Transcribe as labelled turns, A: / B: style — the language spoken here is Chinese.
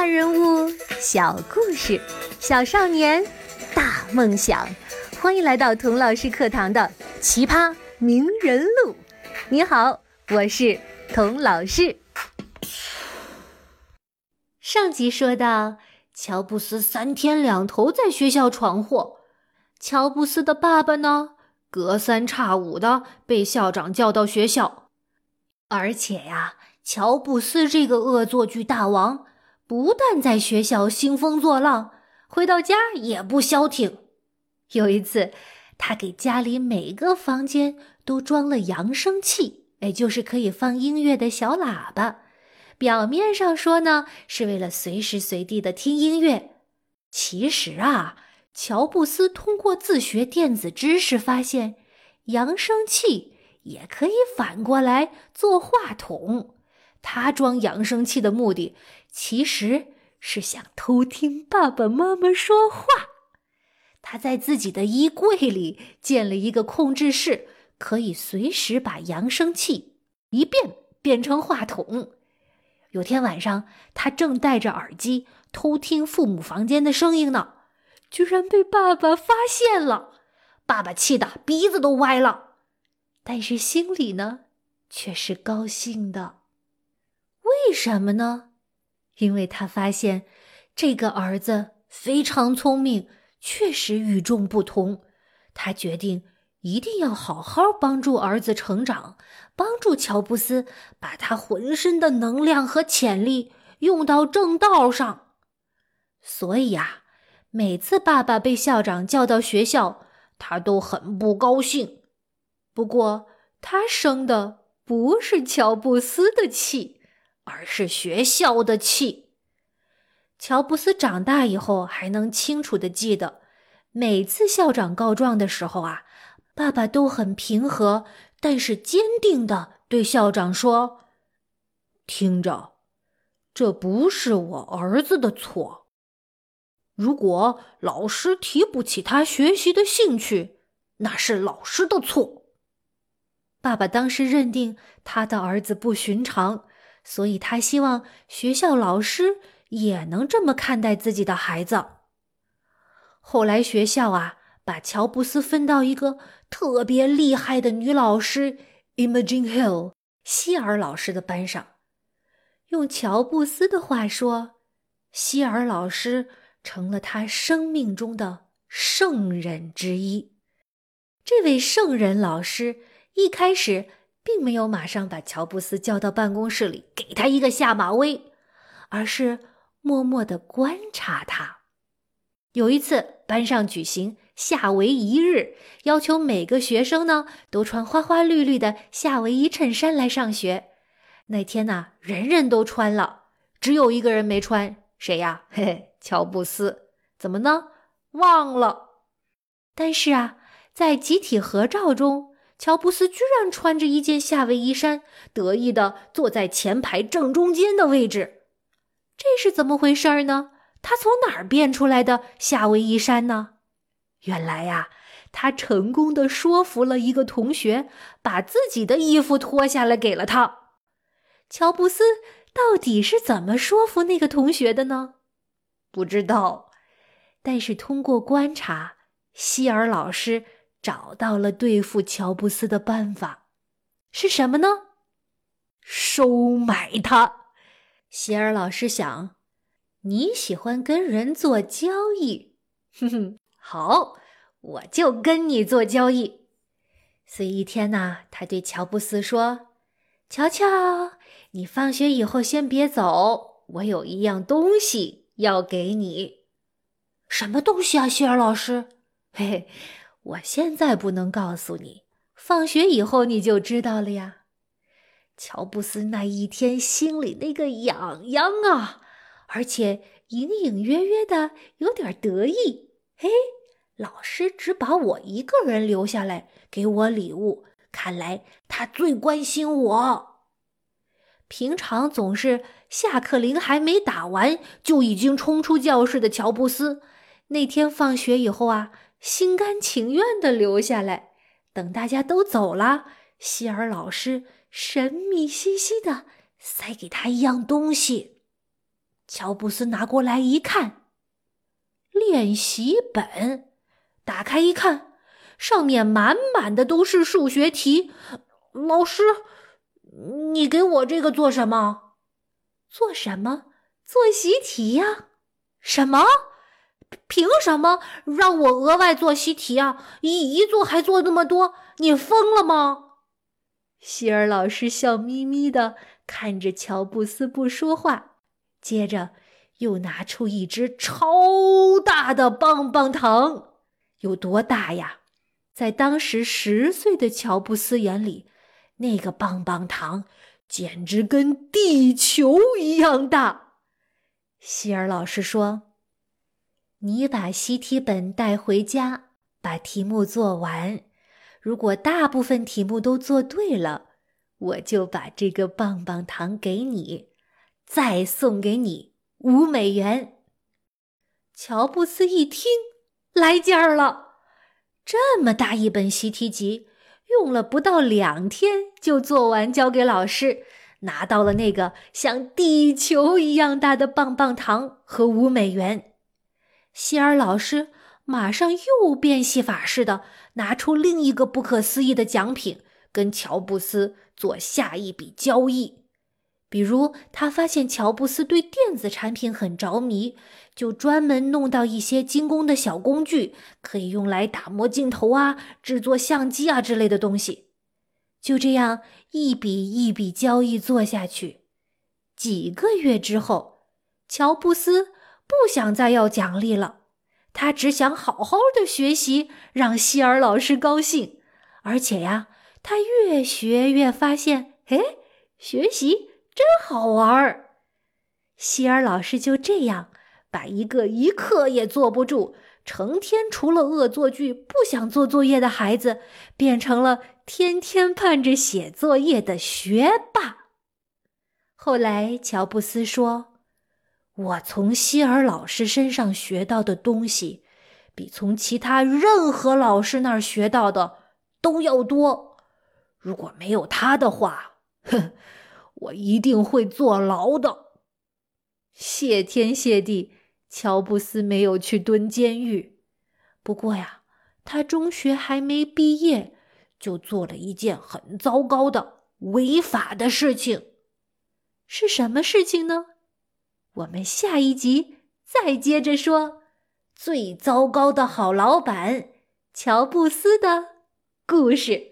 A: 大人物，小故事，小少年，大梦想。欢迎来到童老师课堂的《奇葩名人录》。你好，我是童老师。上集说到，乔布斯三天两头在学校闯祸。乔布斯的爸爸呢，隔三差五的被校长叫到学校，而且呀。乔布斯这个恶作剧大王，不但在学校兴风作浪，回到家也不消停。有一次，他给家里每个房间都装了扬声器，也就是可以放音乐的小喇叭。表面上说呢，是为了随时随地的听音乐。其实啊，乔布斯通过自学电子知识，发现扬声器也可以反过来做话筒。他装扬声器的目的，其实是想偷听爸爸妈妈说话。他在自己的衣柜里建了一个控制室，可以随时把扬声器一变变成话筒。有天晚上，他正戴着耳机偷听父母房间的声音呢，居然被爸爸发现了。爸爸气得鼻子都歪了，但是心里呢，却是高兴的。为什么呢？因为他发现这个儿子非常聪明，确实与众不同。他决定一定要好好帮助儿子成长，帮助乔布斯把他浑身的能量和潜力用到正道上。所以啊，每次爸爸被校长叫到学校，他都很不高兴。不过，他生的不是乔布斯的气。而是学校的气。乔布斯长大以后还能清楚的记得，每次校长告状的时候啊，爸爸都很平和，但是坚定的对校长说：“听着，这不是我儿子的错。如果老师提不起他学习的兴趣，那是老师的错。”爸爸当时认定他的儿子不寻常。所以他希望学校老师也能这么看待自己的孩子。后来学校啊，把乔布斯分到一个特别厉害的女老师 Imogen Hill 希尔老师的班上。用乔布斯的话说，希尔老师成了他生命中的圣人之一。这位圣人老师一开始。并没有马上把乔布斯叫到办公室里给他一个下马威，而是默默的观察他。有一次，班上举行夏威夷日，要求每个学生呢都穿花花绿绿的夏威夷衬衫来上学。那天呢，人人都穿了，只有一个人没穿，谁呀？嘿嘿，乔布斯。怎么呢？忘了。但是啊，在集体合照中。乔布斯居然穿着一件夏威夷衫，得意地坐在前排正中间的位置。这是怎么回事儿呢？他从哪儿变出来的夏威夷衫呢？原来呀，他成功的说服了一个同学，把自己的衣服脱下来给了他。乔布斯到底是怎么说服那个同学的呢？不知道。但是通过观察，希尔老师。找到了对付乔布斯的办法，是什么呢？收买他。希尔老师想，你喜欢跟人做交易，哼哼，好，我就跟你做交易。所以一天呢，他对乔布斯说：“乔乔，你放学以后先别走，我有一样东西要给你。什么东西啊，希尔老师？嘿嘿。”我现在不能告诉你，放学以后你就知道了呀。乔布斯那一天心里那个痒痒啊，而且隐隐约约的有点得意。嘿，老师只把我一个人留下来给我礼物，看来他最关心我。平常总是下课铃还没打完就已经冲出教室的乔布斯，那天放学以后啊。心甘情愿地留下来，等大家都走了，希尔老师神秘兮兮地塞给他一样东西。乔布斯拿过来一看，练习本，打开一看，上面满满的都是数学题。老师，你给我这个做什么？做什么？做习题呀？什么？凭什么让我额外做习题啊？一一做还做那么多，你疯了吗？希尔老师笑眯眯的看着乔布斯不说话，接着又拿出一只超大的棒棒糖，有多大呀？在当时十岁的乔布斯眼里，那个棒棒糖简直跟地球一样大。希尔老师说：“你把习题本带回家，把题目做完。”如果大部分题目都做对了，我就把这个棒棒糖给你，再送给你五美元。乔布斯一听，来劲儿了，这么大一本习题集，用了不到两天就做完，交给老师，拿到了那个像地球一样大的棒棒糖和五美元。希尔老师。马上又变戏法似的拿出另一个不可思议的奖品，跟乔布斯做下一笔交易。比如，他发现乔布斯对电子产品很着迷，就专门弄到一些精工的小工具，可以用来打磨镜头啊、制作相机啊之类的东西。就这样一笔一笔交易做下去，几个月之后，乔布斯不想再要奖励了。他只想好好的学习，让希尔老师高兴。而且呀，他越学越发现，哎，学习真好玩儿。希尔老师就这样把一个一刻也坐不住、成天除了恶作剧不想做作业的孩子，变成了天天盼着写作业的学霸。后来，乔布斯说。我从希尔老师身上学到的东西，比从其他任何老师那儿学到的都要多。如果没有他的话，哼，我一定会坐牢的。谢天谢地，乔布斯没有去蹲监狱。不过呀，他中学还没毕业，就做了一件很糟糕的违法的事情。是什么事情呢？我们下一集再接着说最糟糕的好老板乔布斯的故事。